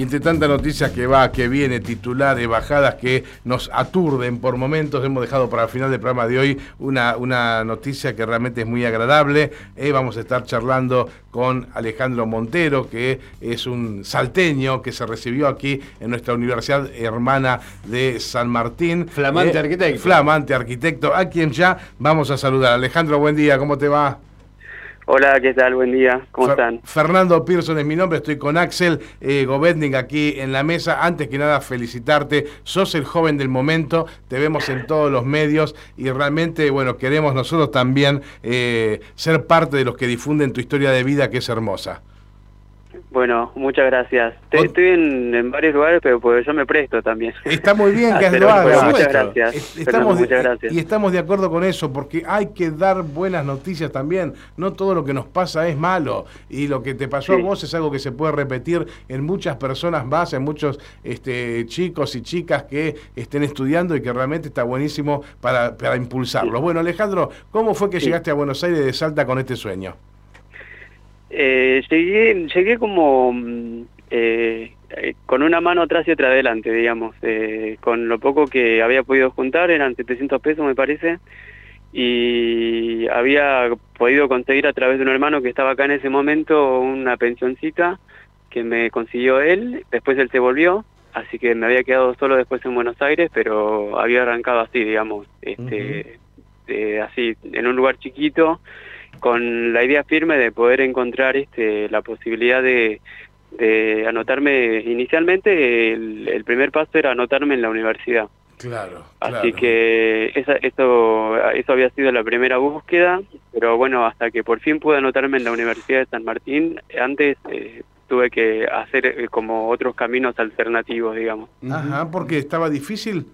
Y entre tanta noticia que va, que viene, titulares, bajadas que nos aturden por momentos, hemos dejado para el final del programa de hoy una, una noticia que realmente es muy agradable. Eh, vamos a estar charlando con Alejandro Montero, que es un salteño que se recibió aquí en nuestra universidad hermana de San Martín. Flamante Eh, arquitecto. Flamante arquitecto, a quien ya vamos a saludar. Alejandro, buen día, ¿cómo te va? Hola, ¿qué tal? Buen día, ¿cómo Fer- están? Fernando Pearson es mi nombre, estoy con Axel eh, aquí en la mesa. Antes que nada, felicitarte, sos el joven del momento, te vemos en todos los medios y realmente, bueno, queremos nosotros también eh, ser parte de los que difunden tu historia de vida que es hermosa. Bueno, muchas gracias. Te- Ot- Estoy en, en varios lugares, pero pues yo me presto también. Está muy bien que lo hagas. muchas gracias. Es- Estamos muchas gracias. y estamos de acuerdo con eso, porque hay que dar buenas noticias también. No todo lo que nos pasa es malo. Y lo que te pasó Sí. a vos es algo que se puede repetir en muchas personas más, en muchos este, chicos y chicas que estén estudiando y que realmente está buenísimo para, para impulsarlos. Bueno, Alejandro, ¿cómo fue que Sí. llegaste a Buenos Aires de Salta con este sueño? Eh, llegué, llegué como mm, eh, eh, con una mano atrás y otra adelante, digamos. Eh, con lo poco que había podido juntar, eran 700 pesos me parece, y había podido conseguir a través de un hermano que estaba acá en ese momento una pensioncita que me consiguió él, después él se volvió, así que me había quedado solo después en Buenos Aires, pero había arrancado así, digamos, este, eh, así, en un lugar chiquito, con la idea firme de poder encontrar este, la posibilidad de, de anotarme, inicialmente el, el primer paso era anotarme en la universidad. Claro. Así que esa, eso, eso había sido la primera búsqueda, pero bueno, hasta que por fin pude anotarme en la Universidad de San Martín, antes eh, tuve que hacer eh, como otros caminos alternativos, digamos. Ajá, porque estaba difícil.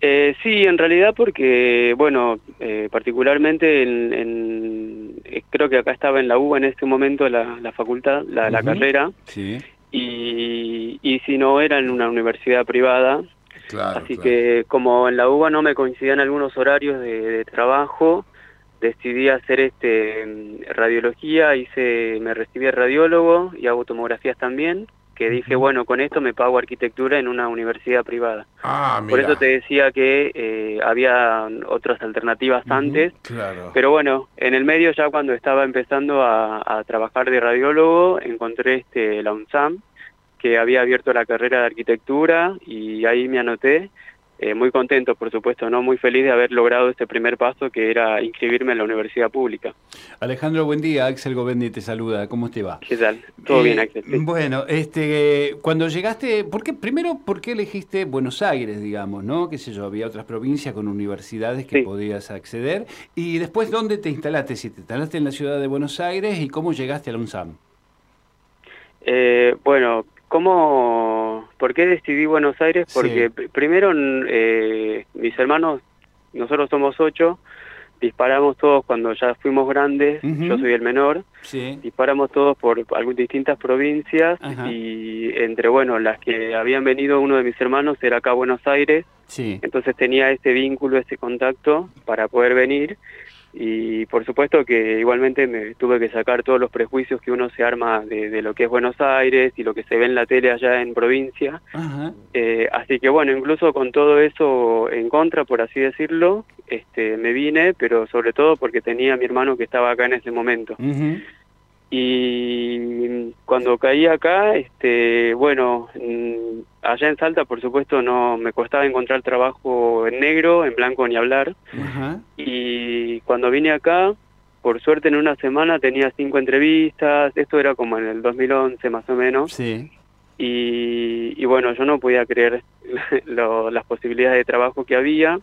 Eh, sí, en realidad porque, bueno, eh, particularmente en, en- eh, creo que acá estaba en la UBA en ese momento la, la facultad, la, carrera, Sí. y, y si no era en una universidad privada, Claro. Así claro. que como en la UBA no me coincidían algunos horarios de, de trabajo, decidí hacer este mm, radiología, hice, me recibí de radiólogo y hago tomografías también, que dije, bueno, con esto me pago arquitectura en una universidad privada. Ah, Por eso te decía que eh, había otras alternativas antes, Claro. pero bueno, en el medio ya cuando estaba empezando a, a trabajar de radiólogo, encontré este la UNSAM, que había abierto la carrera de arquitectura y ahí me anoté. Eh, muy contento, por supuesto, no muy feliz de haber logrado este primer paso que era inscribirme en la universidad pública. Alejandro, buen día. Axel Govendi te saluda. ¿Cómo te va? ¿Qué tal? Todo Eh, bien, Axel. Sí. Bueno, este, cuando llegaste, ¿por qué, primero, ¿por qué elegiste Buenos Aires, digamos, no? Qué sé yo, había otras provincias con universidades que Sí. podías acceder. Y después, ¿dónde te instalaste? Si te instalaste en la ciudad de Buenos Aires y cómo llegaste a la UNSAM. Eh, bueno, ¿cómo, ¿por qué decidí Buenos Aires? Porque Sí. primero eh, mis hermanos, nosotros somos ocho, disparamos todos cuando ya fuimos grandes, yo soy el menor, Sí. disparamos todos por algunas distintas provincias Ajá. y entre, bueno, las que habían venido uno de mis hermanos era acá a Buenos Aires, Sí. entonces tenía ese vínculo, ese contacto para poder venir y por supuesto que igualmente me tuve que sacar todos los prejuicios que uno se arma de, de lo que es Buenos Aires y lo que se ve en la tele allá en provincia. Eh, así que bueno, incluso con todo eso en contra, por así decirlo, este, me vine, pero sobre todo porque tenía a mi hermano que estaba acá en ese momento. Y cuando caí acá, este, bueno, mm, allá en Salta, por supuesto, no me costaba encontrar trabajo en negro, en blanco ni hablar. Y cuando vine acá, por suerte en una semana tenía cinco entrevistas, esto era como en el 2011 más o menos. Sí. Y, y bueno, yo no podía creer lo- las posibilidades de trabajo que había.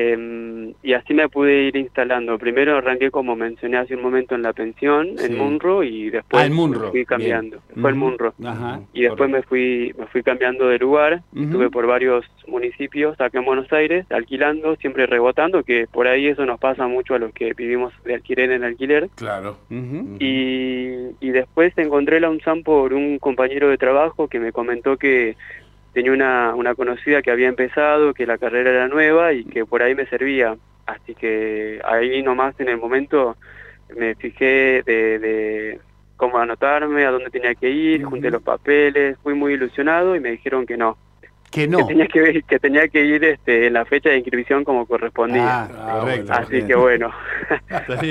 Eh, y así me pude ir instalando. Primero arranqué, como mencioné hace un momento, en la pensión, Sí. en Munro, y después Ah, en Munro, me fui cambiando. bien. Fue Ujú. Munro. Ajá. Y después me fui, me fui cambiando de lugar, estuve por varios municipios acá en Buenos Aires, alquilando, siempre rebotando, que por ahí eso nos pasa mucho a los que vivimos de alquiler en alquiler. Claro. Ujú. Y, y después encontré la UNSAM por un compañero de trabajo que me comentó que tenía una, una conocida que había empezado, que la carrera era nueva y que por ahí me servía. Así que ahí nomás en el momento me fijé de, de cómo anotarme, a dónde tenía que ir, junté los papeles, fui muy ilusionado y me dijeron que no. Que no. Que tenía que, que tenía que ir este, en la fecha de inscripción como correspondía. Ah, correcto. Así bien. que bueno,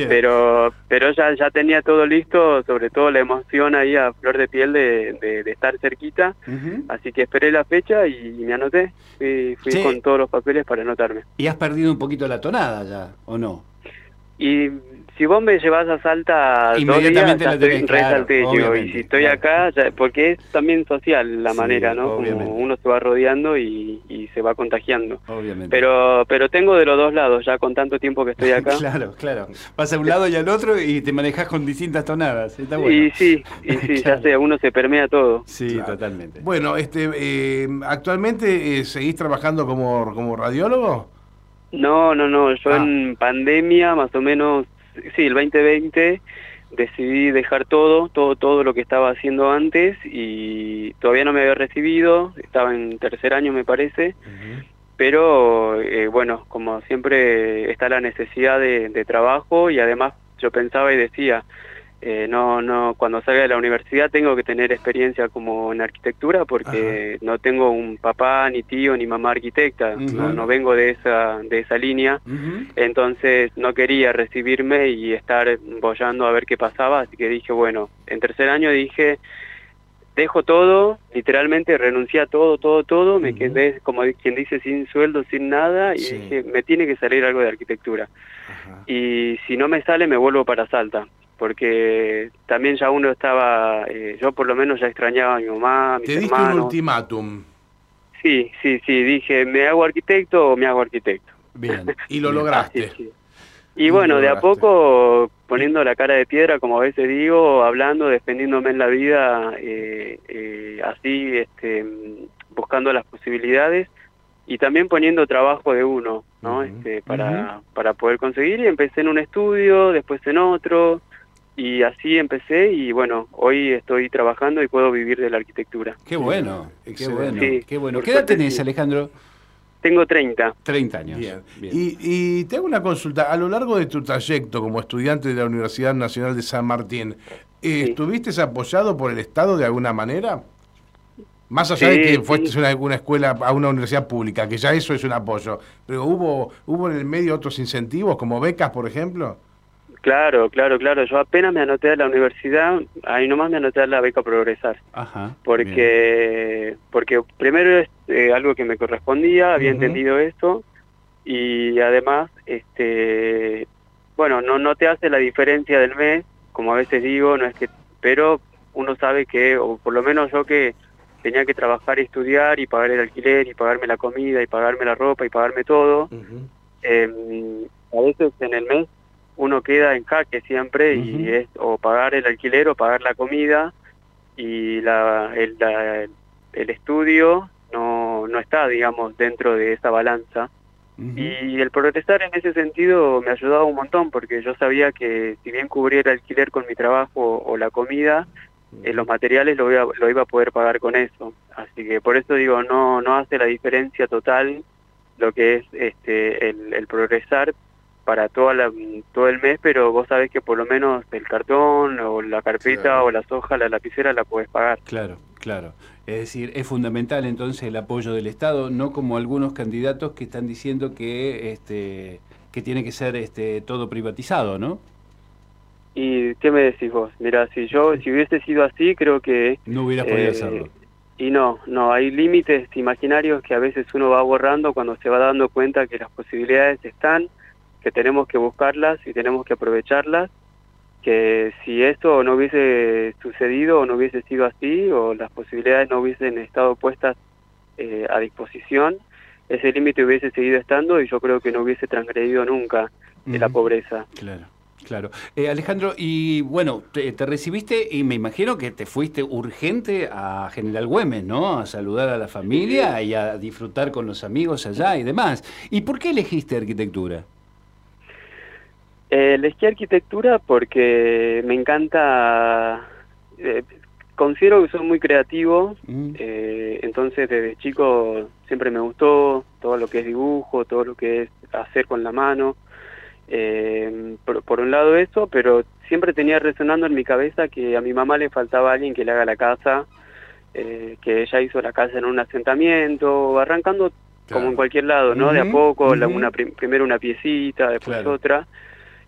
pero pero ya ya tenía todo listo, sobre todo la emoción ahí a flor de piel de, de, de estar cerquita, Ujú. así que esperé la fecha y me anoté, fui, fui Che. con todos los papeles para anotarme. Y has perdido un poquito la tonada ya, ¿o no? Y si vos me llevas a Salta dos días, Inmediatamente ya la estoy claro, y si estoy claro. acá, ya- porque es también social la Sí, manera, ¿no? obviamente. Como uno se va rodeando y, y se va contagiando. Obviamente. Pero pero tengo de los dos lados, ya con tanto tiempo que estoy acá. Claro, claro. Vas a un lado y al otro y te manejas con distintas tonadas. Está bueno. Y sí, y sí, Claro. ya sé, uno se permea todo. Sí, Claro. totalmente. Bueno, este, eh, ¿actualmente eh, seguís trabajando como, como radiólogo? No, no, no, yo Ah. en pandemia, más o menos, sí, el 2020, decidí dejar todo, todo, todo lo que estaba haciendo antes y todavía no me había recibido, estaba en tercer año me parece, pero eh, bueno, como siempre está la necesidad de, de trabajo y además yo pensaba y decía, eh, no, no, cuando salga de la universidad tengo que tener experiencia como en arquitectura porque no tengo un papá, ni tío, ni mamá arquitecta, Ujú. no, no vengo de esa, de esa línea, entonces no quería recibirme y estar bollando a ver qué pasaba, así que dije, bueno, en tercer año dije, dejo todo, literalmente renuncié a todo, todo, todo, me quedé, como quien dice, sin sueldo, sin nada, y Sí. dije, me tiene que salir algo de arquitectura. Ajá. Y si no me sale, me vuelvo para Salta, porque también ya uno estaba, eh, yo por lo menos ya extrañaba a mi mamá, a mis Te diste un hermanos. ultimátum Sí, sí, sí, dije, ¿me hago arquitecto o me hago arquitecto? Bien. y lo lograste. Sí. Y bueno, lo de a poco poniendo la cara de piedra, como a veces digo, hablando, defendiéndome en la vida, eh, eh, así, este, buscando las posibilidades y también poniendo trabajo de uno, ¿no? Este, para, para poder conseguir. Y empecé en un estudio, después en otro, y así empecé. Y bueno, hoy estoy trabajando y puedo vivir de la arquitectura. Qué bueno, qué Excelente. bueno, Sí, qué bueno. por ¿Qué edad tenés, sí. Alejandro? Tengo 30. 30 años. Bien. Bien. Y, y te hago una consulta. A lo largo de tu trayecto como estudiante de la Universidad Nacional de San Martín, eh, Sí. ¿estuviste apoyado por el Estado de alguna manera? Más allá Sí, de que sí. fuiste a una, una escuela, a una universidad pública, que ya eso es un apoyo, pero ¿hubo, hubo en el medio otros incentivos, como becas, por ejemplo? Claro, claro, claro. Yo apenas me anoté a la universidad, ahí nomás me anoté a la beca Progresar. Ajá. bien. porque porque primero es eh, algo que me correspondía había entendido esto y además este bueno no no te hace la diferencia del mes como a veces digo no es que pero uno sabe que o por lo menos yo que tenía que trabajar y estudiar y pagar el alquiler y pagarme la comida y pagarme la ropa y pagarme todo eh, a veces en el mes uno queda en jaque siempre y es o pagar el alquiler o pagar la comida y la, el, la- el estudio no, no está, digamos, dentro de esa balanza. Y el progresar en ese sentido me ayudaba un montón porque yo sabía que si bien cubriera el alquiler con mi trabajo o la comida, eh, los materiales lo iba, lo iba a poder pagar con eso. Así que por eso digo, no, no hace la diferencia total lo que es este el, el progresar para toda la, todo el mes, pero vos sabés que por lo menos el cartón o la carpeta Claro. o las hojas, la lapicera la podés pagar. Claro, claro. Es decir, es fundamental entonces el apoyo del Estado, no como algunos candidatos que están diciendo que este que tiene que ser este todo privatizado, ¿no? ¿Y qué me decís vos? Mira, si yo si hubiese sido así, creo que No hubieras podido Eh, hacerlo. Y no, no, hay límites imaginarios que a veces uno va borrando cuando se va dando cuenta que las posibilidades están, que tenemos que buscarlas y tenemos que aprovecharlas, que si eso no hubiese sucedido o no hubiese sido así o las posibilidades no hubiesen estado puestas eh, a disposición, ese límite hubiese seguido estando y yo creo que no hubiese transgredido nunca de la pobreza. Claro, claro. Eh, Alejandro, y bueno, te, te recibiste y me imagino que te fuiste urgente a General Güemes, ¿no? A saludar a la familia y a disfrutar con los amigos allá y demás. ¿Y por qué elegiste arquitectura? Eh, elegí arquitectura porque me encanta, eh, considero que soy muy creativo, Mm. eh, entonces desde chico siempre me gustó todo lo que es dibujo, todo lo que es hacer con la mano. Eh, por, por un lado eso, pero siempre tenía resonando en mi cabeza que a mi mamá le faltaba alguien que le haga la casa, eh, que ella hizo la casa en un asentamiento, arrancando Claro. como en cualquier lado, ¿no? De a poco, la- una, prim- primero una piecita, después Claro. otra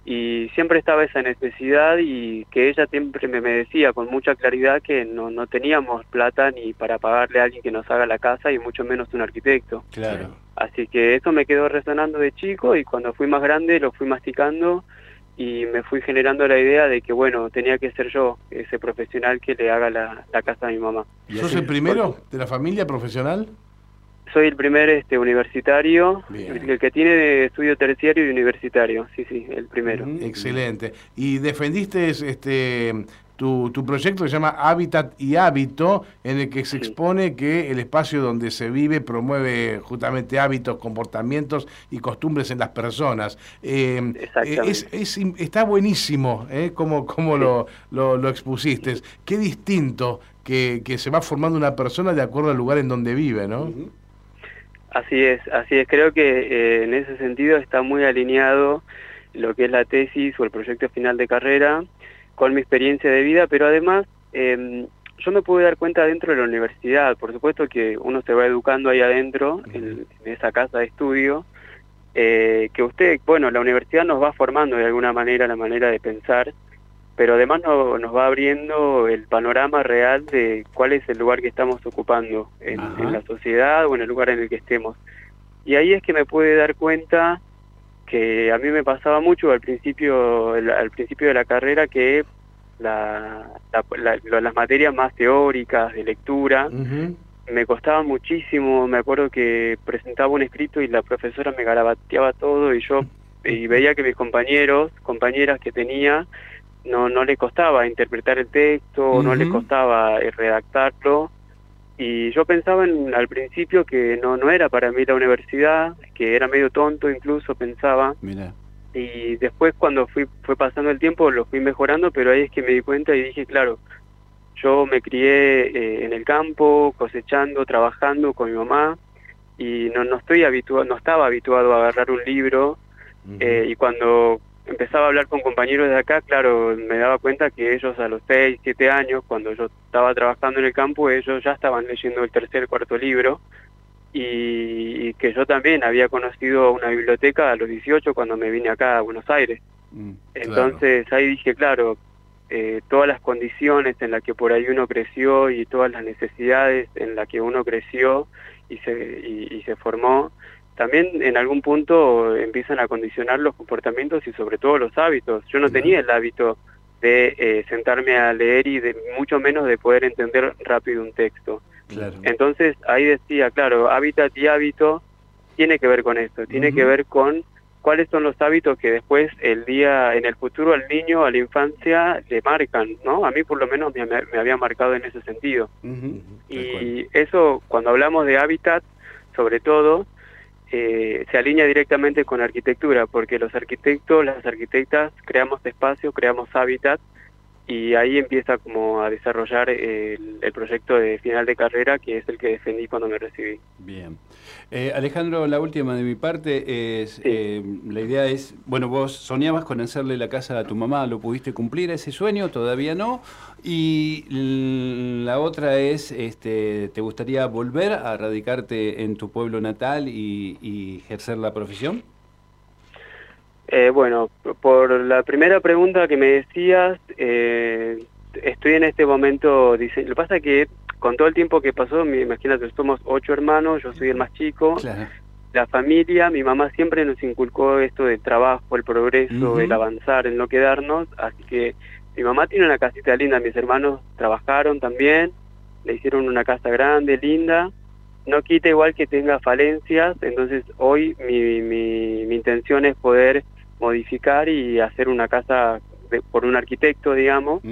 y siempre estaba esa necesidad y que ella siempre me, me decía con mucha claridad que no, no teníamos plata ni para pagarle a alguien que nos haga la casa y mucho menos un arquitecto. Claro. Así que eso me quedó resonando de chico y cuando fui más grande lo fui masticando y me fui generando la idea de que bueno, tenía que ser yo ese profesional que le haga la, la casa a mi mamá. Y ¿Sos el primero de la familia profesional? Soy el primer este universitario, Bien. el que tiene estudio terciario y universitario, sí, sí, el primero. Excelente. Y defendiste este tu, tu proyecto que se llama Hábitat y Hábito, en el que se expone que el espacio donde se vive promueve justamente hábitos, comportamientos y costumbres en las personas. Eh, Exactamente. es, está buenísimo ¿eh? como, como Sí. lo, lo, lo expusiste. Qué distinto que, que se va formando una persona de acuerdo al lugar en donde vive, ¿no? Así es, así es. Creo que eh, en ese sentido está muy alineado lo que es la tesis o el proyecto final de carrera con mi experiencia de vida, pero además eh, yo me pude dar cuenta dentro de la universidad, por supuesto que uno se va educando ahí adentro, en, en esa casa de estudio, eh, que usted, bueno, la universidad nos va formando de alguna manera la manera de pensar, pero además no- nos va abriendo el panorama real de cuál es el lugar que estamos ocupando en, la sociedad o en el lugar en el que estemos. Y ahí es que me pude dar cuenta que a mí me pasaba mucho al principio el- al principio de la carrera que la, la- la- lo- las materias más teóricas de lectura me costaba muchísimo, me acuerdo que presentaba un escrito y la profesora me garabateaba todo y yo y veía que mis compañeros, compañeras que tenía, no, no les costaba interpretar el texto, no Ujú. costaba eh, redactarlo. Y yo pensaba en, al principio que no, no era para mí la universidad, que era medio tonto incluso, pensaba. Mira. Y después cuando fui, fue pasando el tiempo lo fui mejorando, pero ahí es que me di cuenta y dije, claro, yo me crié eh, en el campo, cosechando, trabajando con mi mamá y no, no estoy habituado, no estaba habituado a agarrar un libro eh, y cuando empezaba a hablar con compañeros de acá, claro, me daba cuenta que ellos a los 6, 7 años, cuando yo estaba trabajando en el campo, ellos ya estaban leyendo el tercer, cuarto libro y, y que yo también había conocido una biblioteca a los 18 cuando me vine acá a Buenos Aires. Mm. Entonces ahí dije, claro, eh, todas las condiciones en las que por ahí uno creció y todas las necesidades en las que uno creció y se, y, y se formó, también en algún punto empiezan a condicionar los comportamientos y sobre todo los hábitos. Yo no tenía el hábito de eh, sentarme a leer y de mucho menos de poder entender rápido un texto. Claro. Entonces ahí decía, claro, hábitat y hábito tiene que ver con esto, tiene que ver con cuáles son los hábitos que después el día, en el futuro al niño, a la infancia, le marcan, ¿no? A mí por lo menos me, me había marcado en ese sentido. Y eso, cuando hablamos de hábitat, sobre todo, eh, se alinea directamente con arquitectura, porque los arquitectos, las arquitectas, creamos espacios, creamos hábitat, y ahí empieza como a desarrollar el, el proyecto de final de carrera, que es el que defendí cuando me recibí. Bien. Eh, Alejandro, la última de mi parte es, Sí. eh, la idea es, bueno, vos soñabas con hacerle la casa a tu mamá, ¿lo pudiste cumplir ese sueño? Todavía no. Y la otra es, este, ¿te gustaría volver a radicarte en tu pueblo natal y, y ejercer la profesión? Eh, bueno, por la primera pregunta que me decías, eh, estoy en este momento, lo que pasa es que con todo el tiempo que pasó, mi- imagínate, somos ocho hermanos, yo soy el más chico, Claro. la familia, mi mamá siempre nos inculcó esto del trabajo, el progreso, el avanzar, el no quedarnos, así que mi mamá tiene una casita linda, mis hermanos trabajaron también, le hicieron una casa grande, linda, no quita igual que tenga falencias, entonces hoy mi, mi, mi intención es poder modificar y hacer una casa de- por un arquitecto, digamos.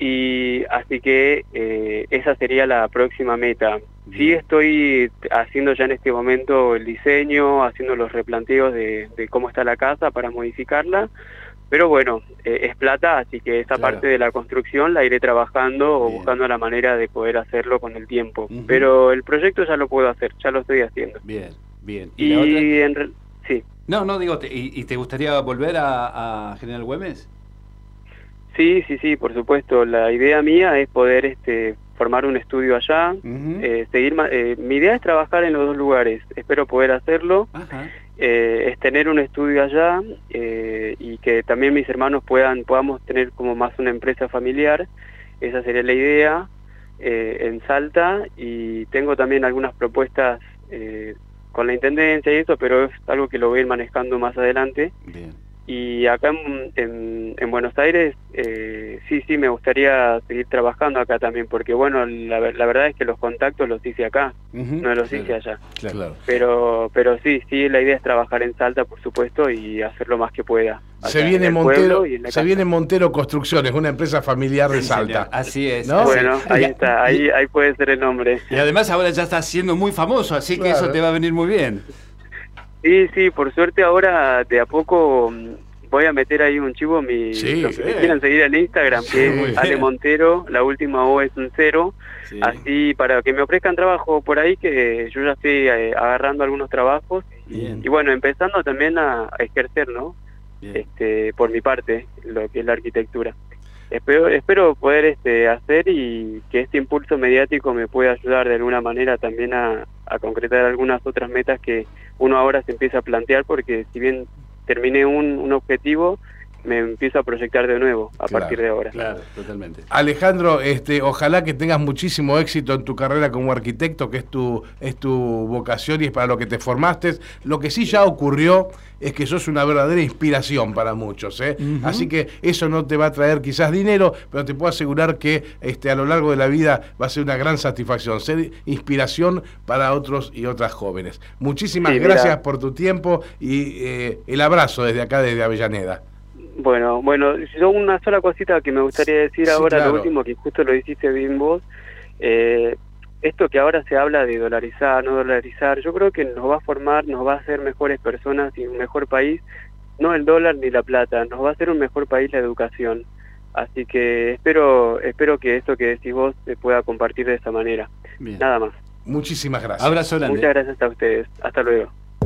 Y así que eh, esa sería la próxima meta. Sí estoy haciendo ya en este momento el diseño, haciendo los replanteos de, de cómo está la casa para modificarla, pero bueno, eh, es plata, así que esa parte de la construcción la iré trabajando o buscando la manera de poder hacerlo con el tiempo. Pero el proyecto ya lo puedo hacer, ya lo estoy haciendo. Bien, bien. ¿Y, en sí. No, no, digo, ¿y, te gustaría volver a, General Güemes? Sí, sí, sí, por supuesto. La idea mía es poder este, formar un estudio allá, eh, seguir. Eh, mi idea es trabajar en los dos lugares. Espero poder hacerlo. Eh, es tener un estudio allá y que también mis hermanos puedan podamos tener como más una empresa familiar. Esa sería la idea en Salta y tengo también algunas propuestas con la intendencia y eso, pero es algo que lo voy a ir manejando más adelante. Bien. Y acá en, en, Buenos Aires, eh, sí, sí, me gustaría seguir trabajando acá también, porque bueno, la, la verdad es que los contactos los hice acá, no los hice allá. Claro. Pero, pero sí, sí, la idea es trabajar en Salta, por supuesto, y hacer lo más que pueda. Se viene Montero, se viene Montero Construcciones, una empresa familiar de Salta. Así es. Bueno, ahí está, ahí, ahí puede ser el nombre. Y además ahora ya está siendo muy famoso, así que eso te va a venir muy bien. Sí, sí, por suerte ahora de a poco mm, voy a meter ahí un chivo, mi, sí, los que me quieran seguir en Instagram, que es Ale Montero, la última O es un cero, así para que me ofrezcan trabajo por ahí, que yo ya estoy eh, agarrando algunos trabajos y bueno, empezando también a, ejercer, ¿no? Este, por mi parte, lo que es la arquitectura. Espero, espero poder este, hacer y que este impulso mediático me pueda ayudar de alguna manera también a, a concretar algunas otras metas que uno ahora se empieza a plantear porque si bien terminé un, un objetivo, me empiezo a proyectar de nuevo a partir de ahora. Claro, totalmente. Alejandro, este, ojalá que tengas muchísimo éxito en tu carrera como arquitecto, que es tu, es tu vocación y es para lo que te formaste. Lo que sí ya ocurrió es que sos una verdadera inspiración para muchos. ¿eh? Así que eso no te va a traer quizás dinero, pero te puedo asegurar que este, a lo largo de la vida va a ser una gran satisfacción, ser inspiración para otros y otras jóvenes. Muchísimas gracias por tu tiempo y eh, el abrazo desde acá, desde Avellaneda. Bueno, bueno, yo una sola cosita que me gustaría decir ahora, lo último que justo lo hiciste bien vos, eh, esto que ahora se habla de dolarizar, no dolarizar, yo creo que nos va a formar, nos va a hacer mejores personas y un mejor país, no el dólar ni la plata, nos va a hacer un mejor país la educación. Así que espero espero que esto que decís vos se pueda compartir de esa manera. Nada más. Muchísimas gracias. Abrazo Muchas gracias a ustedes. Hasta luego.